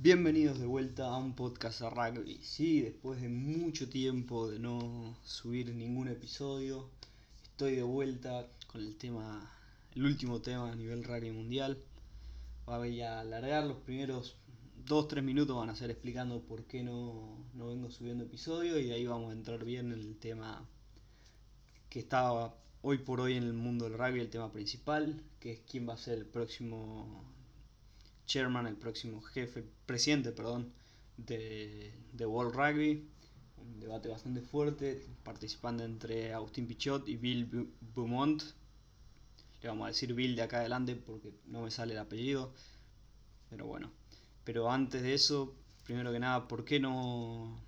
Bienvenidos de vuelta a un podcast de rugby. Sí, después de mucho tiempo de no subir ningún episodio, estoy de vuelta con el tema, el último tema a nivel rugby mundial. Voy a alargar los primeros 2-3 minutos, van a ser explicando por qué no, no vengo subiendo episodio y ahí vamos a entrar bien en el tema que estaba hoy por hoy en el mundo del rugby, el tema principal, que es quién va a ser el próximo chairman, el próximo jefe, presidente, perdón, de, de World Rugby. Un debate bastante fuerte, participando entre Agustín Pichot y Bill Beaumont. Le vamos a decir Bill de acá adelante porque no me sale el apellido. Pero bueno. Pero antes de eso, primero que nada, ¿por qué no,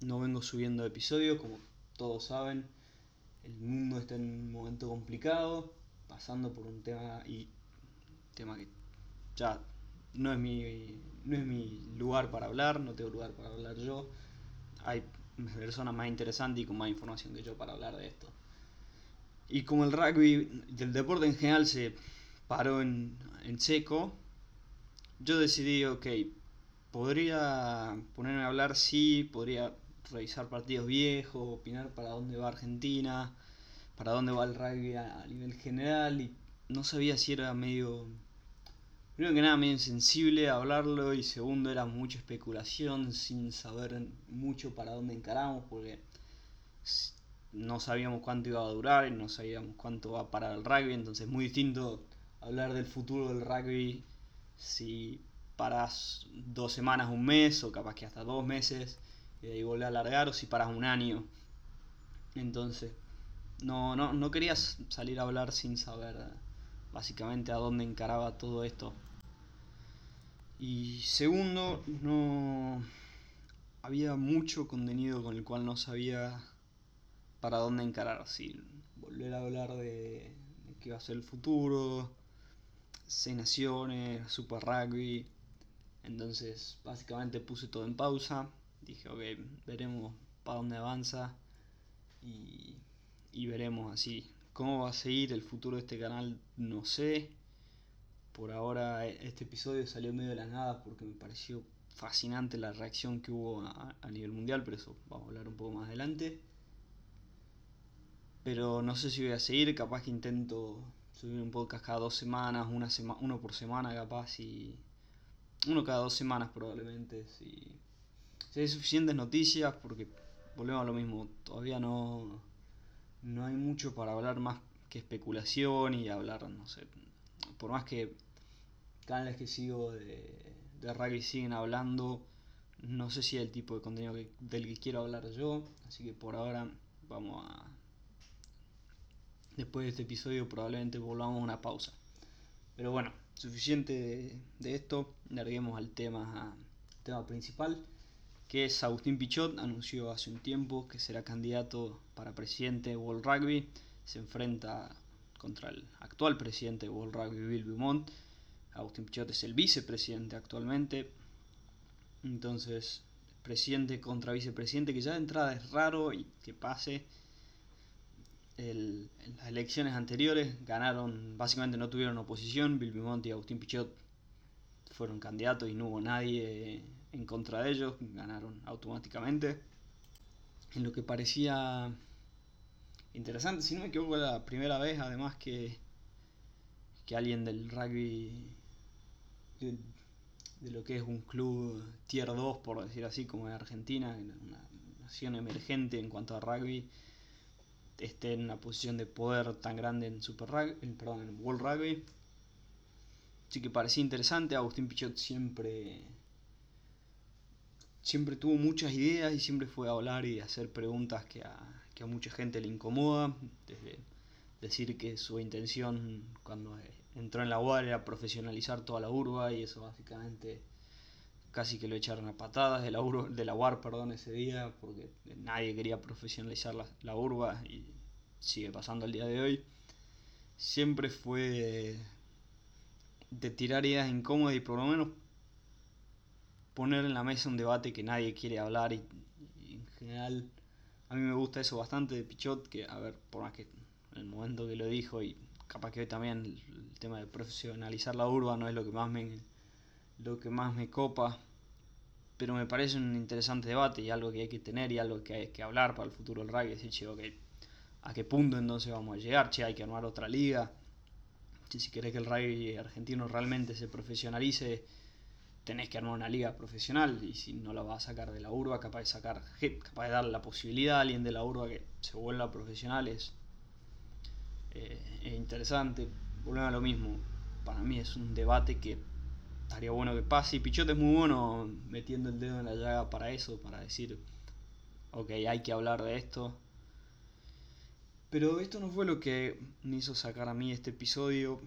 no vengo subiendo episodios? Como todos saben, el mundo está en un momento complicado, pasando por un tema y tema que ya no es mi no es mi lugar para hablar, no tengo lugar para hablar yo. Hay personas más interesantes y con más información que yo para hablar de esto. Y como el rugby, del deporte en general se paró en, en seco, yo decidí, ok, podría ponerme a hablar, sí, podría revisar partidos viejos, opinar para dónde va Argentina, para dónde va el rugby a, a nivel general, y no sabía si era medio Primero que nada, medio insensible hablarlo y segundo era mucha especulación sin saber mucho para dónde encaramos porque no sabíamos cuánto iba a durar y no sabíamos cuánto va a parar el rugby, entonces es muy distinto hablar del futuro del rugby si paras dos semanas, un mes o capaz que hasta dos meses y ahí volver a alargar o si paras un año. Entonces, no, no, no querías salir a hablar sin saber básicamente a dónde encaraba todo esto. Y segundo, no había mucho contenido con el cual no sabía para dónde encarar. Si volver a hablar de, qué va a ser el futuro, seis naciones, super rugby. Entonces, básicamente puse todo en pausa. Dije, ok, veremos para dónde avanza y, y veremos así. ¿Cómo va a seguir el futuro de este canal? No sé. Por ahora este episodio salió medio de la nada porque me pareció fascinante la reacción que hubo a, a, nivel mundial, pero eso vamos a hablar un poco más adelante. Pero no sé si voy a seguir, capaz que intento subir un podcast cada dos semanas, una sema uno por semana capaz y... Uno cada dos semanas probablemente, si, si hay suficientes noticias, porque volvemos a lo mismo, todavía no, no hay mucho para hablar más que especulación y hablar, no sé, por más que canales que sigo de, de rugby siguen hablando, no sé si es el tipo de contenido del que quiero hablar yo, así que por ahora vamos a... Después de este episodio probablemente volvamos a una pausa. Pero bueno, suficiente de, de esto, larguemos al tema, tema principal, que es Agustín Pichot, anunció hace un tiempo que será candidato para presidente de World Rugby, se enfrenta contra el actual presidente de World Rugby, Bill Beaumont, Agustín Pichot es el vicepresidente actualmente. Entonces, presidente contra vicepresidente, que ya de entrada es raro y que pase. En las elecciones anteriores ganaron, básicamente no tuvieron oposición, Bill Beaumont y Agustín Pichot fueron candidatos y no hubo nadie en contra de ellos, ganaron automáticamente. En lo que parecía interesante, si no me equivoco, la primera vez además que, que alguien del rugby de, lo que es un club tier 2, por decir así, como en Argentina, una nación emergente en cuanto a rugby, esté en una posición de poder tan grande en Super Rugby, en, perdón, en World Rugby. Así que parecía interesante, Agustín Pichot siempre siempre tuvo muchas ideas y siempre fue a hablar y a hacer preguntas que a, que a mucha gente le incomoda, desde decir que su intención cuando entró en la UAR era profesionalizar toda la urba y eso básicamente casi que lo echaron a patadas de la, urba, de la UAR perdón, ese día porque nadie quería profesionalizar la, la urba y sigue pasando el día de hoy. Siempre fue de, de tirar ideas incómodas y por lo menos poner en la mesa un debate que nadie quiere hablar y, y en general a mí me gusta eso bastante de Pichot, que a ver, por más que en el momento que lo dijo y capaz que hoy también el, tema de profesionalizar la urba no es lo que más me lo que más me copa, pero me parece un interesante debate y algo que hay que tener y algo que hay que hablar para el futuro del rugby. Decir, che, ok, ¿a qué punto entonces vamos a llegar? Che, hay que armar otra liga. si querés que el rugby argentino realmente se profesionalice, tenés que armar una liga profesional y si no la vas a sacar de la urba, capaz de sacar, capaz de darle la posibilidad a alguien de la urba que se vuelva profesional es, es interesante. Volvemos a lo mismo, para mí es un debate que estaría bueno que pase y Pichot es muy bueno metiendo el dedo en la llaga para eso, para decir, ok, hay que hablar de esto. Pero esto no fue lo que me hizo sacar a mí este episodio.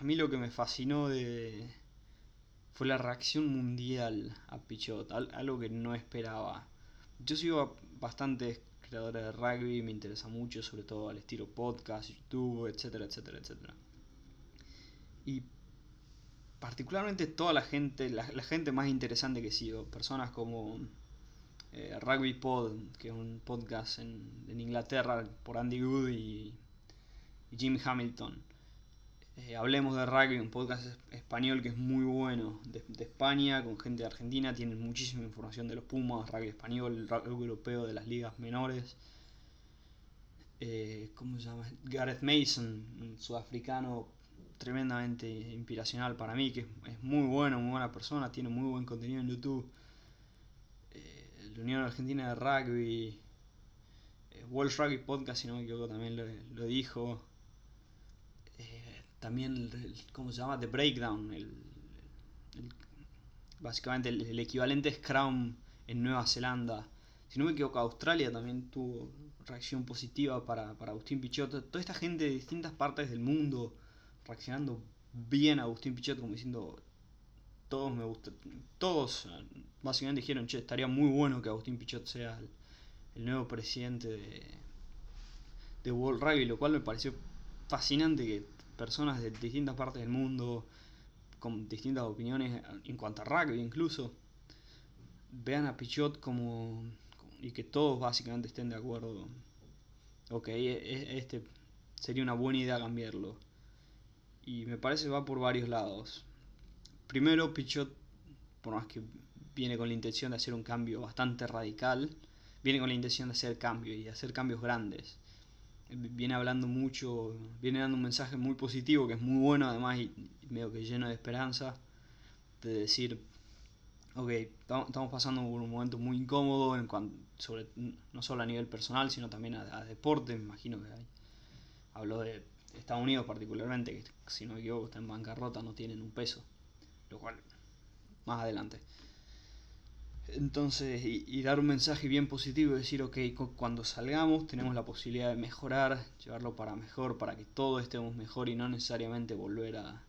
A mí lo que me fascinó de, fue la reacción mundial a Pichot, algo que no esperaba. Yo sigo bastante de rugby, me interesa mucho, sobre todo al estilo podcast, YouTube, etcétera, etcétera, etcétera. Y particularmente toda la gente, la, gente más interesante que sigo, personas como eh, Rugby Pod, que es un podcast en, Inglaterra por Andy Good y, y Jim Hamilton eh, hablemos de rugby, un podcast español que es muy bueno, de, España, con gente de Argentina, tienen muchísima información de los Pumas, rugby español, rugby europeo de las ligas menores. Eh, ¿Cómo se llama? Gareth Mason, un sudafricano tremendamente inspiracional para mí, que es, muy bueno, muy buena persona, tiene muy buen contenido en YouTube. Eh, la Unión Argentina de Rugby, World Rugby Podcast, si no me equivoco, también lo dijo también, el, ¿cómo se llama? The Breakdown, el, básicamente el, equivalente Scrum en Nueva Zelanda. Si no me equivoco, Australia también tuvo reacción positiva para, para Agustín Pichot. Toda esta gente de distintas partes del mundo reaccionando bien a Agustín Pichot, como diciendo, todos me gustan, todos básicamente dijeron, che, estaría muy bueno que Agustín Pichot sea el, nuevo presidente de, de World Rugby, lo cual me pareció fascinante que personas de distintas partes del mundo, con distintas opiniones en cuanto a rugby incluso, vean a Pichot como, y que todos básicamente estén de acuerdo. Ok, e, e, este sería una buena idea cambiarlo. Y me parece va por varios lados. Primero, Pichot, por más que viene con la intención de hacer un cambio bastante radical, viene con la intención de hacer cambios y hacer cambios grandes viene hablando mucho, viene dando un mensaje muy positivo, que es muy bueno además y, medio que lleno de esperanza, de decir, ok, estamos pasando por un momento muy incómodo, en cuanto, sobre, no solo a nivel personal, sino también a, deporte, me imagino que hay. Hablo de Estados Unidos particularmente, que si no me equivoco está en bancarrota, no tienen un peso, lo cual, más adelante. Entonces, y, dar un mensaje bien positivo, decir, ok, cuando salgamos tenemos la posibilidad de mejorar, llevarlo para mejor, para que todos estemos mejor y no necesariamente volver a,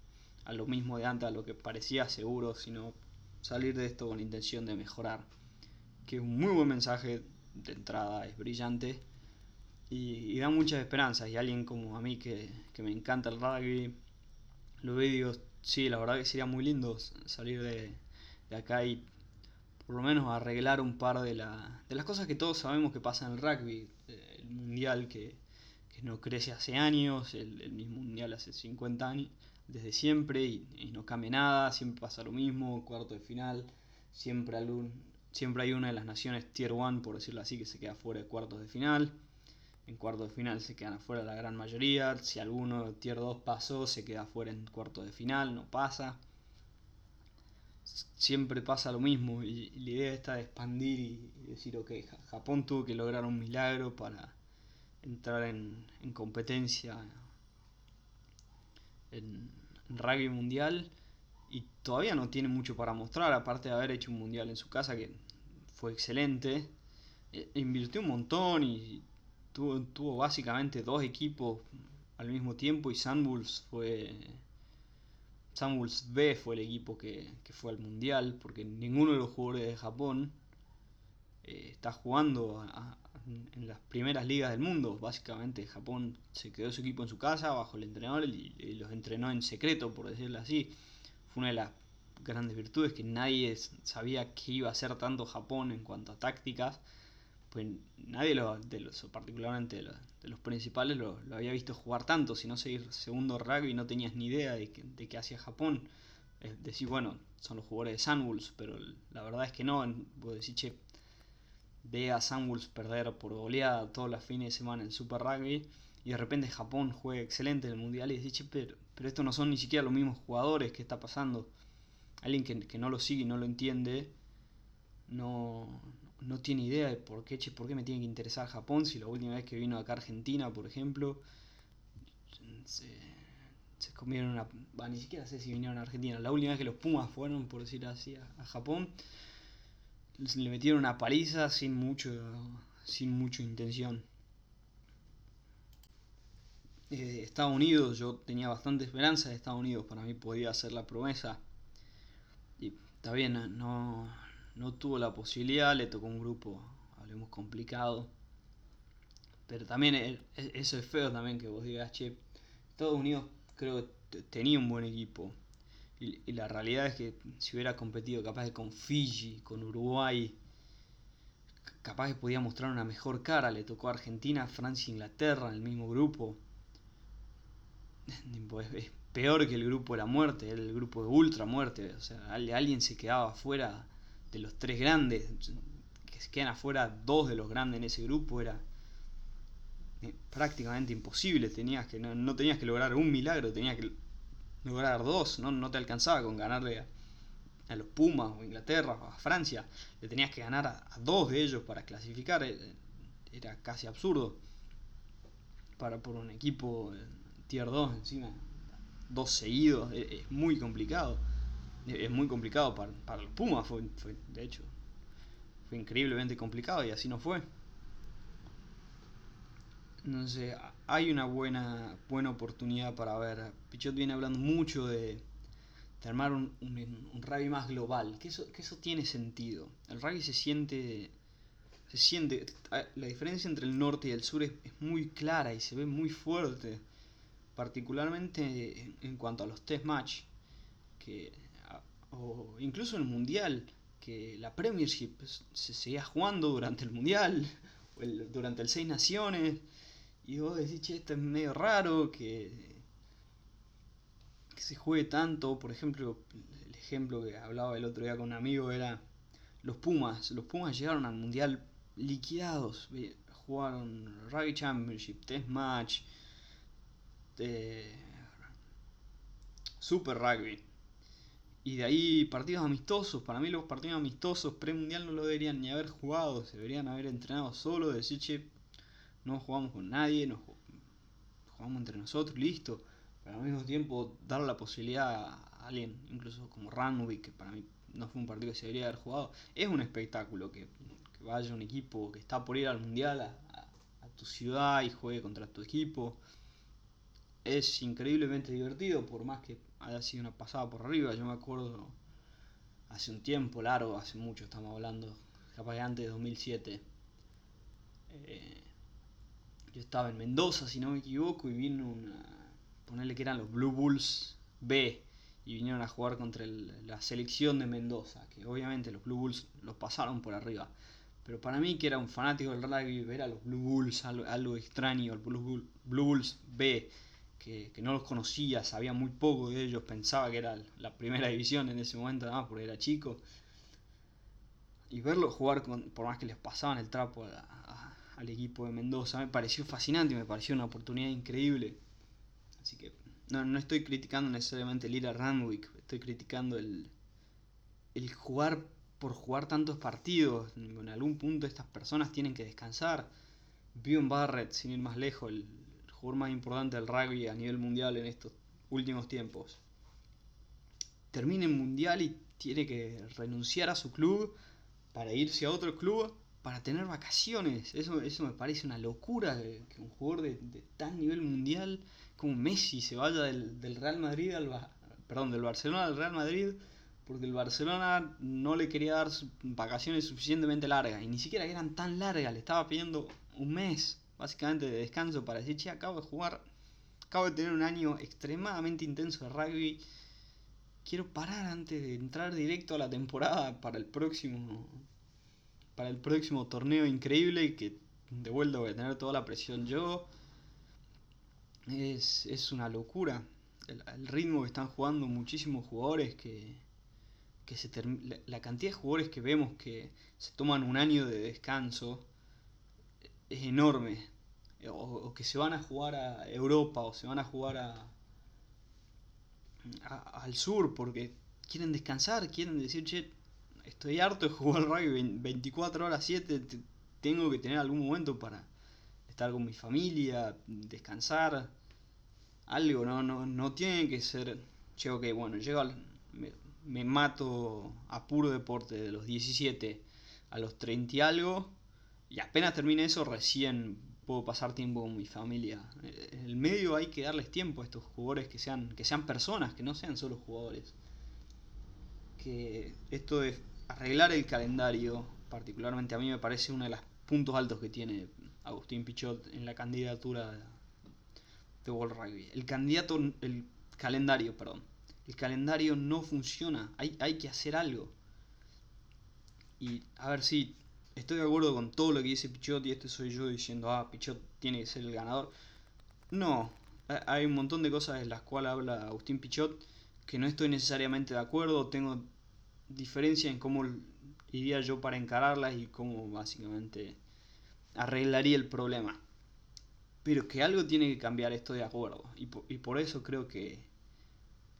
a lo mismo de antes, a lo que parecía seguro, sino salir de esto con la intención de mejorar. Que es un muy buen mensaje de entrada, es brillante y, da muchas esperanzas. Y alguien como a mí que, que me encanta el rugby, lo veo y digo, sí, la verdad que sería muy lindo salir de, de acá y por lo menos arreglar un par de, la, de las cosas que todos sabemos que pasa en el rugby. Eh, el mundial que, no crece hace años, el, mismo mundial hace 50 años, desde siempre, y, no cambia nada, siempre pasa lo mismo, cuarto de final, siempre, algún, siempre hay una de las naciones tier 1, por decirlo así, que se queda fuera de cuartos de final. En cuartos de final se quedan afuera la gran mayoría. Si alguno tier 2 pasó, se queda fuera en cuartos de final, no pasa siempre pasa lo mismo y, la idea está de expandir y, decir, ok, Japón tuvo que lograr un milagro para entrar en, competencia en, rugby mundial y todavía no tiene mucho para mostrar, aparte de haber hecho un mundial en su casa que fue excelente, e, invirtió un montón y tuvo, tuvo básicamente dos equipos al mismo tiempo y Sandbulls fue Samuels B fue el equipo que, fue al mundial, porque ninguno de los jugadores de Japón eh, está jugando en las primeras ligas del mundo. Básicamente Japón se quedó su equipo en su casa bajo el entrenador y, los entrenó en secreto, por decirlo así. Fue una de las grandes virtudes que nadie sabía que iba a hacer tanto Japón en cuanto a tácticas. Pues nadie lo, de los, particularmente de los principales lo, había visto jugar tanto, si no seguir segundo rugby no tenías ni idea de, de qué hacía Japón. es decir, bueno, son los jugadores de Sunwolves, pero la verdad es que no. Vos decís, che, ve a Sunwolves perder por goleada todos los fines de semana en Super Rugby y de repente Japón juega excelente en el Mundial y decís, che, pero, pero estos no son ni siquiera los mismos jugadores, ¿qué está pasando? Alguien que, que no lo sigue y no lo entiende, no, no tiene idea de por qué, por qué me tiene que interesar Japón si la última vez que vino acá a Argentina, por ejemplo, se, se comieron una... ni siquiera sé si vinieron a Argentina. La última vez que los Pumas fueron, por decir así, a, Japón, le metieron una paliza sin mucho, sin mucha intención. Eh, Estados Unidos, yo tenía bastante esperanza de Estados Unidos, para mí podía ser la promesa. Y está bien, no, no tuvo la posibilidad, le tocó un grupo, hablemos complicado. Pero también e, e, eso es feo también que vos digas, che, Estados Unidos creo que tenía un buen equipo. Y, la realidad es que si hubiera competido capaz con Fiji, con Uruguay, capaz que podía mostrar una mejor cara. Le tocó a Argentina, Francia, Inglaterra en el mismo grupo. Es peor que el grupo de la muerte, el grupo de ultra muerte. O sea, alguien se quedaba afuera de los tres grandes. Que se quedan afuera dos de los grandes en ese grupo era eh, prácticamente imposible. Tenías que, no, tenías que lograr un milagro, tenías que lograr dos. No, no te alcanzaba con ganarle a, los Pumas o Inglaterra o a Francia. Le tenías que ganar a, dos de ellos para clasificar. Eh, era casi absurdo. Para por un equipo tier 2 encima. Dos seguidos. Es, muy complicado. Es muy complicado para, para los Pumas. Fue, fue, de hecho, fue increíblemente complicado y así no fue no sé, hay una buena, buena oportunidad para ver. Pichot viene hablando mucho de, armar un, un, rugby más global, que eso, que eso tiene sentido. El rugby se siente, se siente, la diferencia entre el norte y el sur es, muy clara y se ve muy fuerte, particularmente en, cuanto a los test match, que, o incluso el mundial, que la Premiership se seguía jugando durante el mundial, durante el Seis Naciones y vos decís, che, esto es medio raro que, que se juegue tanto. Por ejemplo, el ejemplo que hablaba el otro día con un amigo era los Pumas. Los Pumas llegaron al Mundial liquidados. Jugaron Rugby Championship, Test Match, eh, Super Rugby. Y de ahí partidos amistosos. Para mí los partidos amistosos pre-mundial no lo deberían ni haber jugado. Se deberían haber entrenado solo. Decir, che, no jugamos con nadie, no jugamos entre nosotros, listo. Pero al mismo tiempo dar la posibilidad a alguien, incluso como Ranwick, que para mí no fue un partido que se debería haber jugado, es un espectáculo que, vaya un equipo que está por ir al mundial a, tu ciudad y juegue contra tu equipo. Es increíblemente divertido, por más que haya sido una pasada por arriba. Yo me acuerdo hace un tiempo largo, hace mucho estamos hablando, capaz de antes de 2007. Eh, yo estaba en Mendoza, si no me equivoco, y vino una. ponerle que eran los Blue Bulls B. Y vinieron a jugar contra la selección de Mendoza. Que obviamente los Blue Bulls los pasaron por arriba. Pero para mí, que era un fanático del rugby, ver a los Blue Bulls, algo, extraño, el Blue, Bulls B, que, no los conocía, sabía muy poco de ellos, pensaba que era la primera división en ese momento, además, porque era chico. Y verlos jugar, con, por más que les pasaban el trapo al equipo de Mendoza. Me pareció fascinante me pareció una oportunidad increíble. Así que no, estoy criticando necesariamente el ir a Randwick, estoy criticando el, el jugar por jugar tantos partidos. En algún punto estas personas tienen que descansar. Bjorn Barrett, sin ir más lejos, el jugador más importante del rugby a nivel mundial en estos últimos tiempos. Termina el mundial y tiene que renunciar a su club para irse a otro club para tener vacaciones. Eso, eso me parece una locura que, un jugador de, tan nivel mundial como Messi se vaya del, Real Madrid al perdón, del Barcelona al Real Madrid porque el Barcelona no le quería dar vacaciones suficientemente largas y ni siquiera eran tan largas, le estaba pidiendo un mes básicamente de descanso para decir, che, acabo de jugar, acabo de tener un año extremadamente intenso de rugby, quiero parar antes de entrar directo a la temporada para el próximo para el próximo torneo increíble que de vuelta voy a tener toda la presión yo. Es, una locura. el, ritmo que están jugando muchísimos jugadores que, que se la, cantidad de jugadores que vemos que se toman un año de descanso es enorme. O, o que se van a jugar a Europa o se van a jugar a, al sur porque quieren descansar, quieren decir, che, estoy harto de jugar rugby 24 horas 7, tengo que tener algún momento para estar con mi familia, descansar, algo, no, no, no tiene que ser, che, ok, bueno, llego me, me, mato a puro deporte de los 17 a los 30 y algo, y apenas termine eso recién puedo pasar tiempo con mi familia. En el medio hay que darles tiempo a estos jugadores que sean, que sean personas, que no sean solo jugadores. Que esto de arreglar el calendario, particularmente a mí me parece uno de los puntos altos que tiene Agustín Pichot en la candidatura de World Rugby. El candidato, el calendario, perdón. El calendario no funciona, hay, hay que hacer algo. Y a ver si estoy de acuerdo con todo lo que dice Pichot y este soy yo diciendo, ah, Pichot tiene que ser el ganador. No, hay un montón de cosas en las cuales habla Agustín Pichot que no estoy necesariamente de acuerdo, tengo diferencia en cómo iría yo para encararlas y cómo básicamente arreglaría el problema. Pero que algo tiene que cambiar, estoy de acuerdo. Y por, y por eso creo que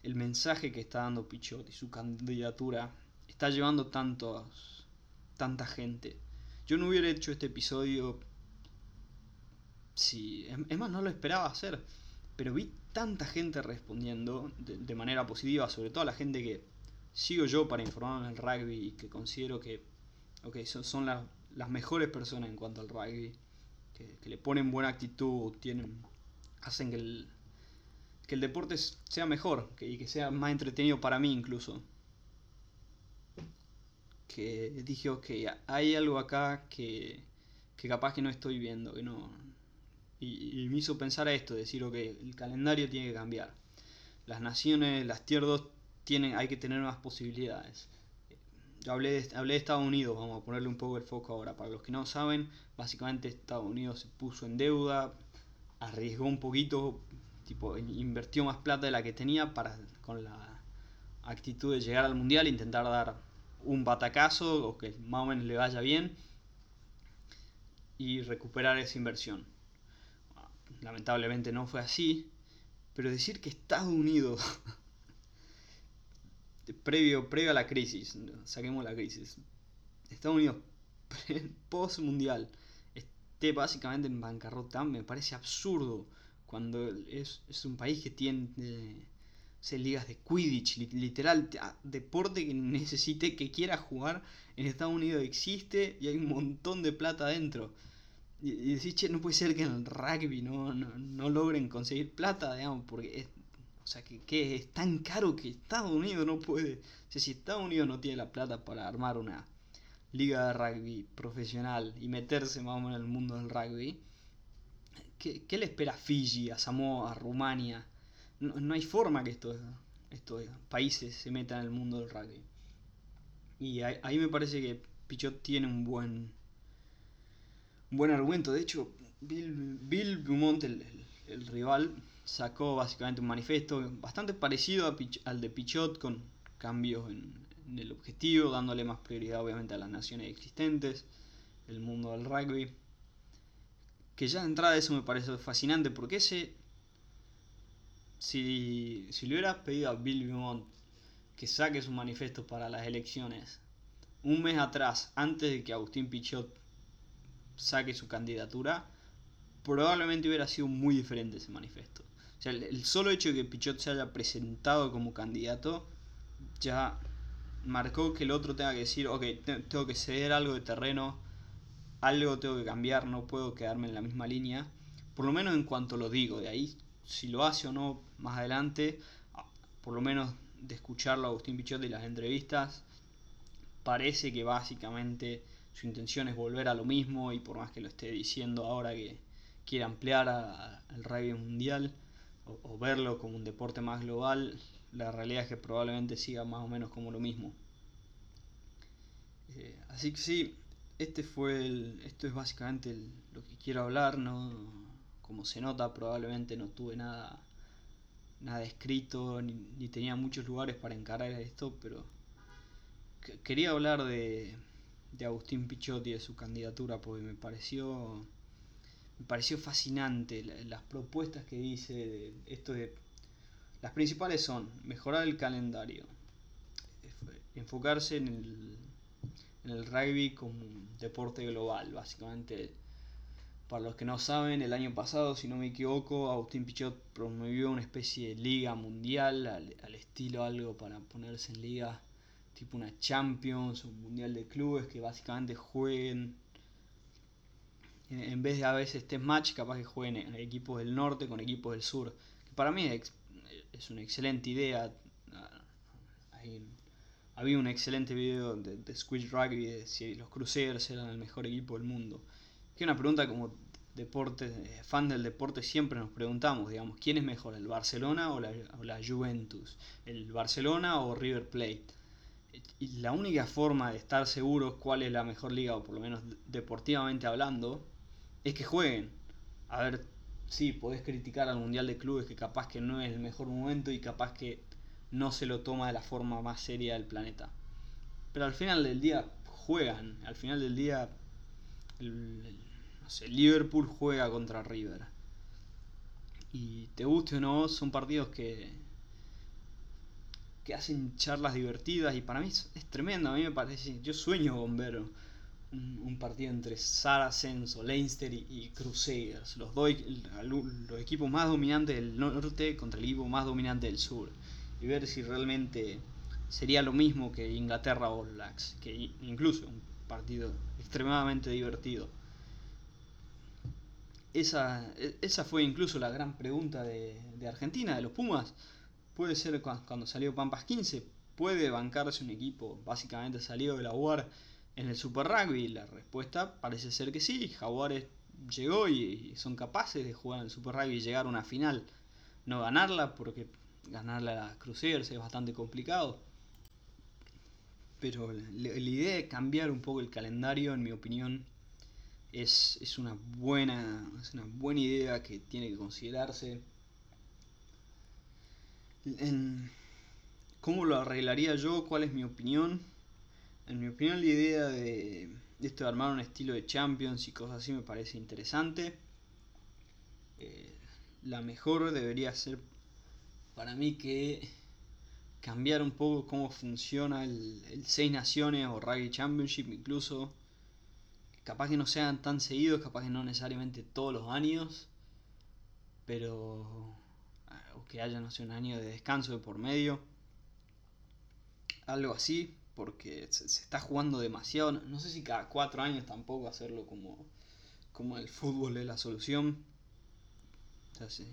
el mensaje que está dando Pichot y su candidatura está llevando tantos, tanta gente yo no hubiera hecho este episodio si... Es más, no lo esperaba hacer. Pero vi tanta gente respondiendo de, manera positiva, sobre todo a la gente que sigo yo para informarme en el rugby y que considero que son, son las, las, mejores personas en cuanto al rugby, que, le ponen buena actitud, tienen, hacen que el, que el deporte sea mejor que, y que sea más entretenido para mí incluso que dije, ok, hay algo acá que, que capaz que no estoy viendo, que no... Y, me hizo pensar a esto, decir, ok, el calendario tiene que cambiar. Las naciones, las tier 2, tienen, hay que tener más posibilidades. Yo hablé de, hablé de Estados Unidos, vamos a ponerle un poco el foco ahora. Para los que no saben, básicamente Estados Unidos se puso en deuda, arriesgó un poquito, tipo, invirtió más plata de la que tenía para con la actitud de llegar al mundial e intentar dar un batacazo o que más o menos le vaya bien y recuperar esa inversión. Lamentablemente no fue así, pero decir que Estados Unidos, previo, previo a la crisis, saquemos la crisis, Estados Unidos post mundial esté básicamente en bancarrota, me parece absurdo cuando es, es un país que tiene se ligas de Quidditch, literal, deporte que necesite, que quiera jugar en Estados Unidos existe y hay un montón de plata adentro. Y, y decís, che, no puede ser que en el rugby no, no, logren conseguir plata, digamos, porque es, o sea, que, es tan caro que Estados Unidos no puede. Si Estados Unidos no tiene la plata para armar una liga de rugby profesional y meterse más en el mundo del rugby, ¿qué, qué le espera a Fiji, a Samoa, a Rumania? No, hay forma que estos, estos países se metan el mundo del rugby. Y ahí, me parece que Pichot tiene un buen, un buen argumento. De hecho, Bill, Bill Beaumont, el, rival, sacó básicamente un manifiesto bastante parecido al de Pichot, con cambios en, en, el objetivo, dándole más prioridad obviamente a las naciones existentes, el mundo del rugby. Que ya de entrada eso me parece fascinante porque ese si, si le hubieras pedido a Bill Beaumont que saque su manifiesto para las elecciones un mes atrás, antes de que Agustín Pichot saque su candidatura, probablemente hubiera sido muy diferente ese manifiesto. O sea, el, solo hecho de que Pichot se haya presentado como candidato ya marcó que el otro tenga que decir, ok, tengo que ceder algo de terreno, algo tengo que cambiar, no puedo quedarme en la misma línea, por lo menos en cuanto lo digo, de ahí si lo hace o no más adelante, por lo menos de escucharlo a Agustín Pichot y las entrevistas, parece que básicamente su intención es volver a lo mismo y por más que lo esté diciendo ahora que quiere ampliar al rugby mundial o, verlo como un deporte más global, la realidad es que probablemente siga más o menos como lo mismo. Eh, así que sí, este fue el, esto es básicamente lo que quiero hablar, no como se nota probablemente no tuve nada nada escrito, ni, tenía muchos lugares para encarar esto, pero quería hablar de, de Agustín Pichotti, de su candidatura, porque me pareció, me pareció fascinante las propuestas que dice de esto de... Las principales son mejorar el calendario, enfocarse en el, en el rugby como un deporte global, básicamente para los que no saben, el año pasado, si no me equivoco, Agustín Pichot promovió una especie de liga mundial, al, estilo algo para ponerse en liga, tipo una Champions, un mundial de clubes que básicamente jueguen, en, vez de a veces test match, capaz que jueguen equipos del norte con equipos del sur. Para mí es, una excelente idea. había un excelente video de, de Squid Rugby de si los Crusaders eran el mejor equipo del mundo que una pregunta como deporte, eh, fan del deporte siempre nos preguntamos, digamos, ¿quién es mejor, el Barcelona o la, Juventus? ¿El Barcelona o River Plate? Y la única forma de estar seguros cuál es la mejor liga, o por lo menos deportivamente hablando, es que jueguen. A ver, sí, podés criticar al Mundial de Clubes que capaz que no es el mejor momento y capaz que no se lo toma de la forma más seria del planeta. Pero al final del día juegan, al final del día Liverpool juega contra River. Y te guste o no, son partidos que, que hacen charlas divertidas y para mí es, tremendo, a mí me parece, yo sueño con ver un, partido entre Saracens o Leinster y, Crusaders, los, dos, los equipos más dominantes del norte contra el equipo más dominante del sur, y ver si realmente sería lo mismo que Inglaterra o Blacks, que incluso un partido extremadamente divertido. Esa, esa fue incluso la gran pregunta de, Argentina, de los Pumas. Puede ser cuando salió Pampas 15, puede bancarse un equipo básicamente salido de la UAR en el Super Rugby. La respuesta parece ser que sí. Jaguares llegó y son capaces de jugar en el Super Rugby y llegar a una final. No ganarla porque ganarla a las Crusaders es bastante complicado pero la, idea de cambiar un poco el calendario, en mi opinión, es, una buena, es una buena idea que tiene que considerarse. ¿Cómo lo arreglaría yo? ¿Cuál es mi opinión? En mi opinión la idea de, esto de armar un estilo de Champions y cosas así me parece interesante. Eh, la mejor debería ser para mí que cambiar un poco cómo funciona el, el Seis Naciones o Rugby Championship incluso. Capaz que no sean tan seguidos, capaz que no necesariamente todos los años, pero ah, o que haya no sé un año de descanso de por medio. Algo así, porque se, está jugando demasiado. No, sé si cada cuatro años tampoco hacerlo como, como el fútbol es la solución.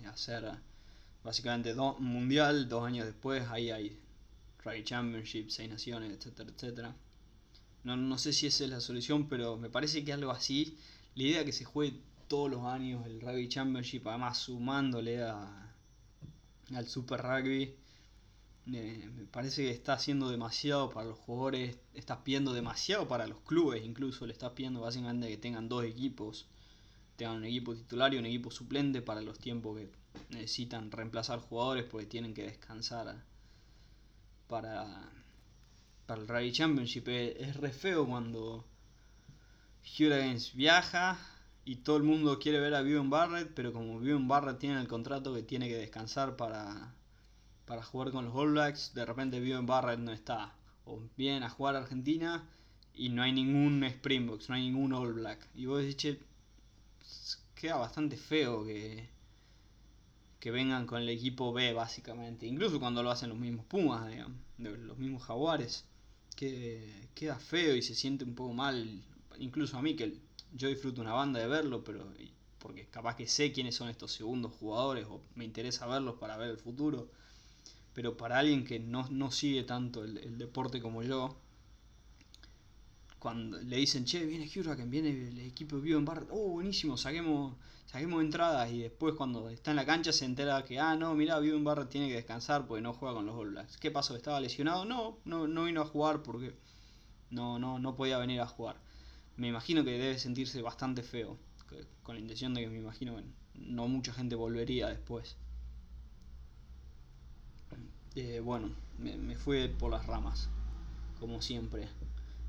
hacer básicamente dos mundial, dos años después, ahí hay Rugby Championship, Seis Naciones, etcétera, etcétera. No, no sé si esa es la solución, pero me parece que algo así, la idea de que se juegue todos los años el Rugby Championship, además sumándole a, al Super Rugby, me parece que está haciendo demasiado para los jugadores, está pidiendo demasiado para los clubes, incluso le está pidiendo básicamente que tengan dos equipos, tengan un equipo titular y un equipo suplente para los tiempos que necesitan reemplazar jugadores porque tienen que descansar para, para el Rally Championship. Es, re feo cuando Hurricanes viaja y todo el mundo quiere ver a Vivian Barrett, pero como Vivian Barrett tiene el contrato que tiene que descansar para, para jugar con los All Blacks, de repente Vivian Barrett no está. O vienen a jugar a Argentina y no hay ningún Springboks, no hay ningún All Black. Y vos decís, queda bastante feo que, que vengan con el equipo B básicamente, incluso cuando lo hacen los mismos Pumas, digamos, los mismos Jaguares, que queda feo y se siente un poco mal, incluso a mí que yo disfruto una banda de verlo, pero porque capaz que sé quiénes son estos segundos jugadores o me interesa verlos para ver el futuro, pero para alguien que no, no sigue tanto el, deporte como yo, cuando le dicen, che, viene Hurricane, viene el equipo de en Barra, oh, buenísimo, saquemos saquemos entradas y después cuando está en la cancha se entera que, ah, no, mira, un Barra tiene que descansar porque no juega con los All Blacks. ¿Qué pasó? ¿Estaba lesionado? No, no, no vino a jugar porque no, no, no podía venir a jugar. Me imagino que debe sentirse bastante feo, con la intención de que me imagino que no mucha gente volvería después. Eh, bueno, me, me fui por las ramas, como siempre.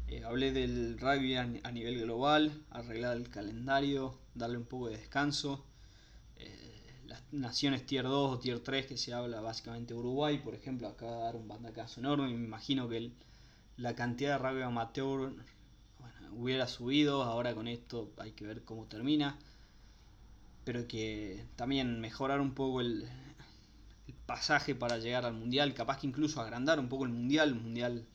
Eh, hablé del rugby a, nivel global, arreglar el calendario, darle un poco de descanso. Eh, las naciones tier 2 o tier 3 que se habla básicamente Uruguay, por ejemplo, acaba de dar un bandacazo enorme. Me imagino que la cantidad de rugby amateur hubiera subido, ahora con esto hay que ver cómo termina. Pero que también mejorar un poco el, el pasaje para llegar al mundial, capaz que incluso agrandar un poco el mundial, el mundial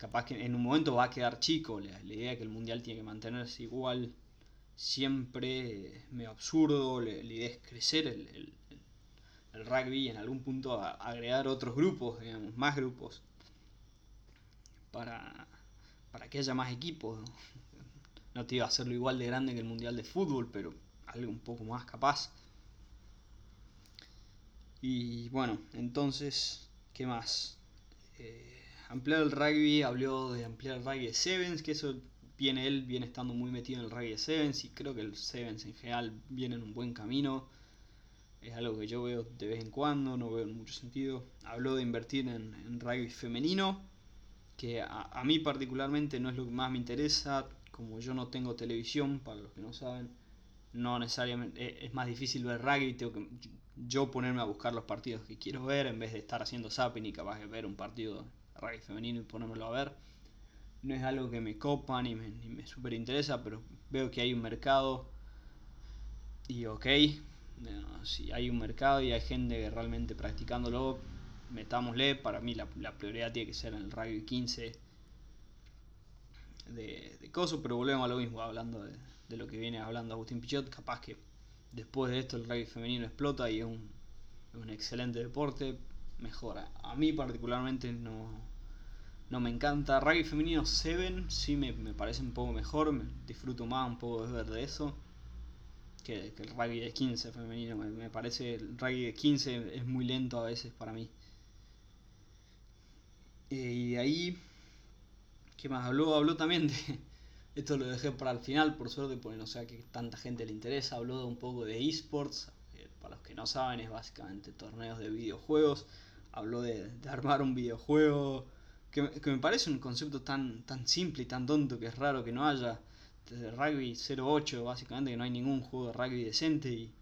capaz que en un momento va a quedar chico. La, idea que el mundial tiene que mantenerse igual siempre medio absurdo. La, idea es crecer el, rugby y en algún punto agregar otros grupos, digamos, más grupos. Para, para que haya más equipos. No te iba a hacerlo igual de grande que el mundial de fútbol, pero algo un poco más capaz. Y bueno, entonces, ¿qué más? Eh, ampliar el rugby, habló de ampliar el rugby de Sevens, que eso viene él, viene estando muy metido en el rugby de Sevens y creo que el Sevens en general viene en un buen camino. Es algo que yo veo de vez en cuando, no veo en mucho sentido. Habló de invertir en, rugby femenino, que a, mí particularmente no es lo que más me interesa. Como yo no tengo televisión, para los que no saben, no necesariamente es más difícil ver rugby, tengo que yo ponerme a buscar los partidos que quiero ver en vez de estar haciendo zapping y capaz de ver un partido rugby femenino y ponérmelo a ver. No es algo que me copa ni me, ni me super interesa, pero veo que hay un mercado y ok, si hay un mercado y hay gente realmente practicándolo, metámosle. Para mí la, prioridad tiene que ser en el rugby 15 de, de coso, pero volvemos a lo mismo, hablando de, lo que viene hablando Agustín Pichot. Capaz que después de esto el rugby femenino explota y es un, un excelente deporte, mejora. A mí particularmente no, no me encanta. Rugby femenino 7 sí me, parece un poco mejor, me disfruto más un poco de ver de eso que, el rugby de 15 femenino. Me, parece el rugby de 15 es muy lento a veces para mí. Eh, y de ahí, ¿qué más habló? Habló también de... Esto lo dejé para el final, por suerte, porque no sé a qué tanta gente le interesa. Habló de un poco de esports. Eh, para los que no saben, es básicamente torneos de videojuegos habló de, armar un videojuego, que, me parece un concepto tan, tan simple y tan tonto que es raro que no haya. Desde Rugby 08, básicamente, que no hay ningún juego de rugby decente y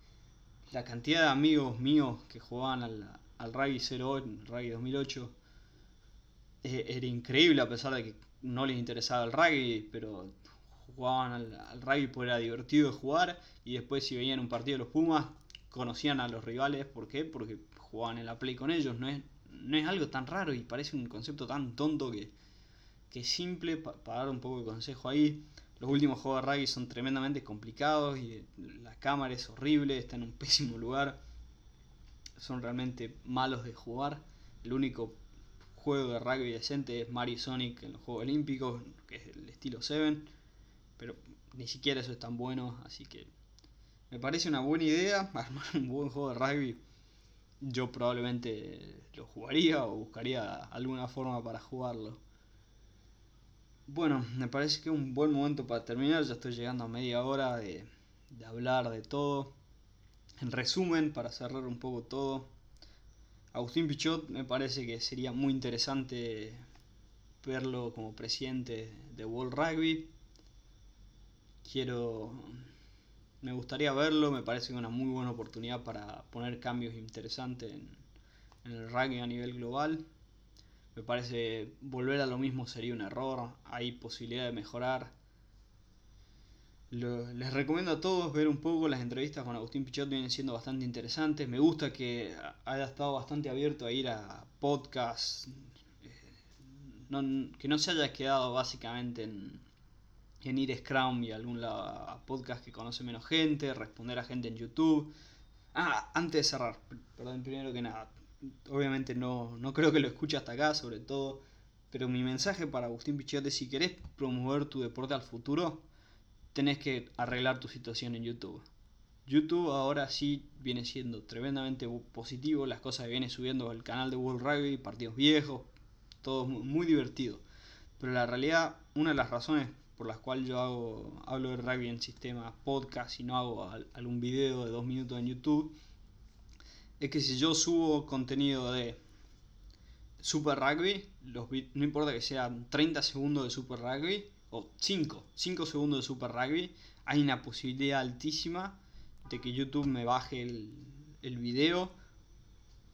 la cantidad de amigos míos que jugaban al, al Rugby 08, Rugby 2008, eh, era increíble a pesar de que no les interesaba el rugby, pero jugaban al, al, rugby porque era divertido de jugar y después si veían un partido de los Pumas conocían a los rivales, ¿por qué? Porque jugaban en la Play con ellos, no es, no es algo tan raro y parece un concepto tan tonto que, que simple para dar un poco de consejo ahí. Los últimos juegos de rugby son tremendamente complicados y la cámara es horrible, está en un pésimo lugar. Son realmente malos de jugar. El único juego de rugby decente es Mario Sonic en los Juegos Olímpicos, que es el estilo 7, pero ni siquiera eso es tan bueno, así que me parece una buena idea armar un buen juego de rugby yo probablemente lo jugaría o buscaría alguna forma para jugarlo. Bueno, me parece que es un buen momento para terminar, ya estoy llegando a media hora de, de hablar de todo. En resumen, para cerrar un poco todo, Agustín Pichot me parece que sería muy interesante verlo como presidente de World Rugby. Quiero me gustaría verlo, me parece una muy buena oportunidad para poner cambios interesantes en, el rugby a nivel global. Me parece volver a lo mismo sería un error, hay posibilidad de mejorar. les recomiendo a todos ver un poco las entrevistas con Agustín Pichot, vienen siendo bastante interesantes. Me gusta que haya estado bastante abierto a ir a podcasts, eh, que no se haya quedado básicamente en, en ir a Scrum y a algún podcast que conoce menos gente, responder a gente en YouTube. Ah, antes de cerrar, perdón, primero que nada, obviamente no, no creo que lo escuche hasta acá, sobre todo, pero mi mensaje para Agustín Pichote, si querés promover tu deporte al futuro, tenés que arreglar tu situación en YouTube. YouTube ahora sí viene siendo tremendamente positivo, las cosas que viene subiendo el canal de World Rugby, partidos viejos, todo muy divertido. Pero la realidad, una de las razones por las cuales yo hago, hablo de rugby en sistema podcast y no hago algún video de dos minutos en YouTube, es que si yo subo contenido de Super Rugby, los, no importa que sean 30 segundos de Super Rugby o 5, 5 segundos de Super Rugby, hay una posibilidad altísima de que YouTube me baje el, el video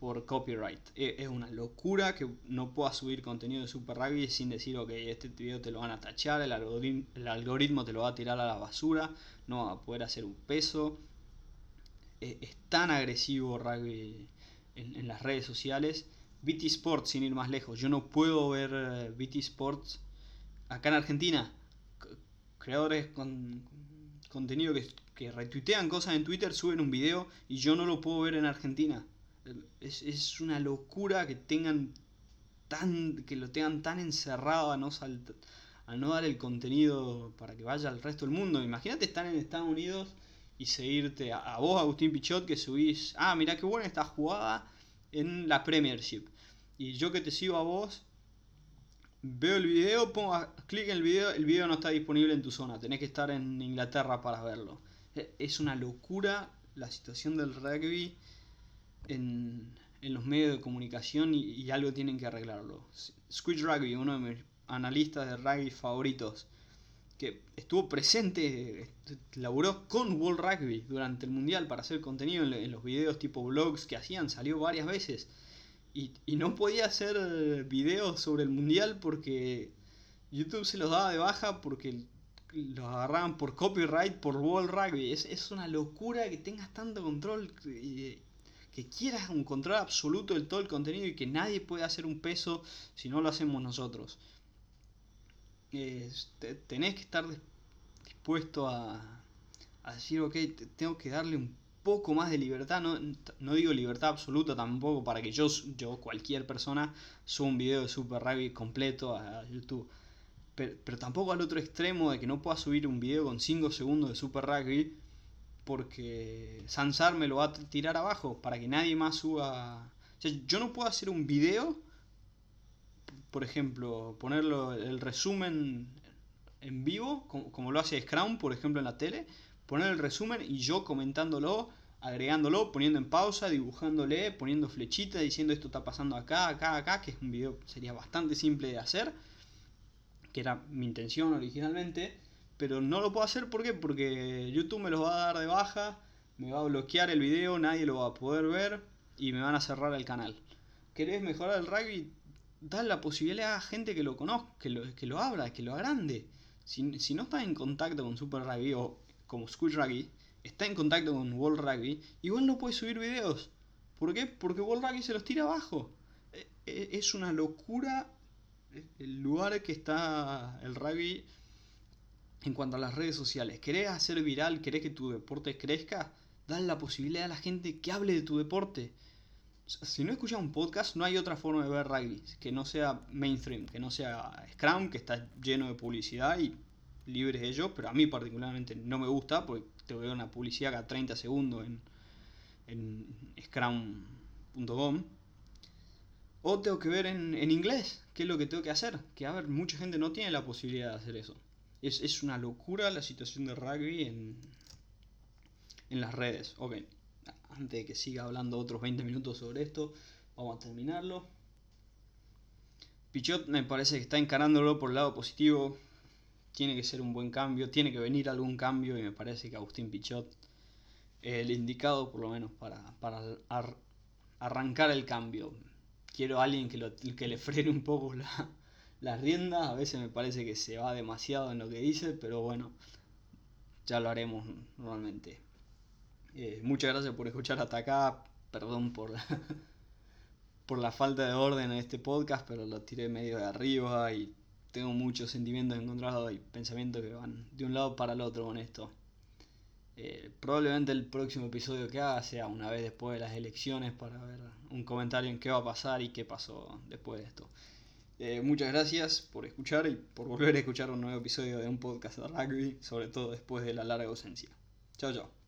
por copyright. E, es una locura que no pueda subir contenido de Super Rugby sin decir, ok, este video te lo van a tachar, el algoritmo, te lo va a tirar a la basura, no va a poder hacer un peso. E, es, tan agresivo rugby en, las redes sociales. BT Sports, sin ir más lejos, yo no puedo ver eh, BT Sports acá en Argentina. Creadores con contenido que retuitean cosas en Twitter suben un video y yo no lo puedo ver en Argentina es, una locura que tengan tan. que lo tengan tan encerrado a no a no dar el contenido para que vaya al resto del mundo. Imagínate estar en Estados Unidos y seguirte a, vos, Agustín Pichot, que subís, ah, mira qué buena esta jugada en la Premiership. Y yo que te sigo a vos, veo el video, pongo clic en el video, el video no está disponible en tu zona, tenés que estar en Inglaterra para verlo. E, es una locura la situación del rugby en, los medios de comunicación y, algo tienen que arreglarlo. Squid Rugby, uno de mis analistas de rugby favoritos, que estuvo presente, laburó con World Rugby durante el Mundial para hacer contenido en, los videos tipo blogs que hacían, salió varias veces. Y, y, no podía hacer videos sobre el Mundial porque YouTube se los daba de baja porque los agarraban por copyright por World Rugby. Es, es una locura que tengas tanto control. Y, que quieras un control absoluto del todo el contenido y que nadie puede hacer un peso si no lo hacemos nosotros. tenés que estar dispuesto a, decir, ok, tengo que darle un poco más de libertad, no, no, digo libertad absoluta tampoco para que yo, yo cualquier persona, suba un video de Super Rugby completo a YouTube. Pero, pero, tampoco al otro extremo de que no pueda subir un video con 5 segundos de Super Rugby porque Sansar me lo va a tirar abajo para que nadie más suba. yo no puedo hacer un video, por ejemplo, ponerlo el resumen en vivo, como, lo hace Scrum, por ejemplo, en la tele, poner el resumen y yo comentándolo, agregándolo, poniendo en pausa, dibujándole, poniendo flechitas, diciendo esto está pasando acá, acá, acá, que es un video sería bastante simple de hacer, que era mi intención originalmente pero no lo puedo hacer ¿por qué? porque YouTube me los va a dar de baja, me va a bloquear el video, nadie lo va a poder ver y me van a cerrar el canal. ¿Querés mejorar el rugby? Dale la posibilidad a gente que lo conozca, que lo, que lo abra, que lo agrande. Si, si no estás en contacto con Super Rugby o como School Rugby, está en contacto con World Rugby, igual no puede subir videos. ¿Por qué? Porque World Rugby se los tira abajo. E, e, es una locura el lugar que está el rugby en cuanto a las redes sociales. ¿Querés hacer viral? ¿Querés que tu deporte crezca? Dale la posibilidad a la gente que hable de tu deporte. Si no escuchas un podcast, no hay otra forma de ver rugby que no sea mainstream, que no sea Scrum, que está lleno de publicidad y libre de ello, pero a mí particularmente no me gusta porque te veo una publicidad cada 30 segundos en, scrum.com. O tengo que ver en, en inglés, qué es lo que tengo que hacer. Que a ver, mucha gente no tiene la posibilidad de hacer eso. Es, una locura la situación de rugby en, en las redes. Ok, antes de que siga hablando otros 20 minutos sobre esto, vamos a terminarlo. Pichot me parece que está encarándolo por el lado positivo. Tiene que ser un buen cambio, tiene que venir algún cambio y me parece que Agustín Pichot es el indicado por lo menos para, para arrancar el cambio. Quiero a alguien que, lo, que le frene un poco la, las riendas, a veces me parece que se va demasiado en lo que dice, pero bueno, ya lo haremos normalmente. Eh, muchas gracias por escuchar hasta acá, perdón por la, por la falta de orden en este podcast, pero lo tiré medio de arriba y tengo muchos sentimientos encontrados y pensamientos que van de un lado para el otro con esto. Eh, probablemente el próximo episodio que haga sea una vez después de las elecciones para ver un comentario en qué va a pasar y qué pasó después de esto. Eh, muchas gracias por escuchar y por volver a escuchar un nuevo episodio de un podcast de rugby, sobre todo después de la larga ausencia. Chao, chao.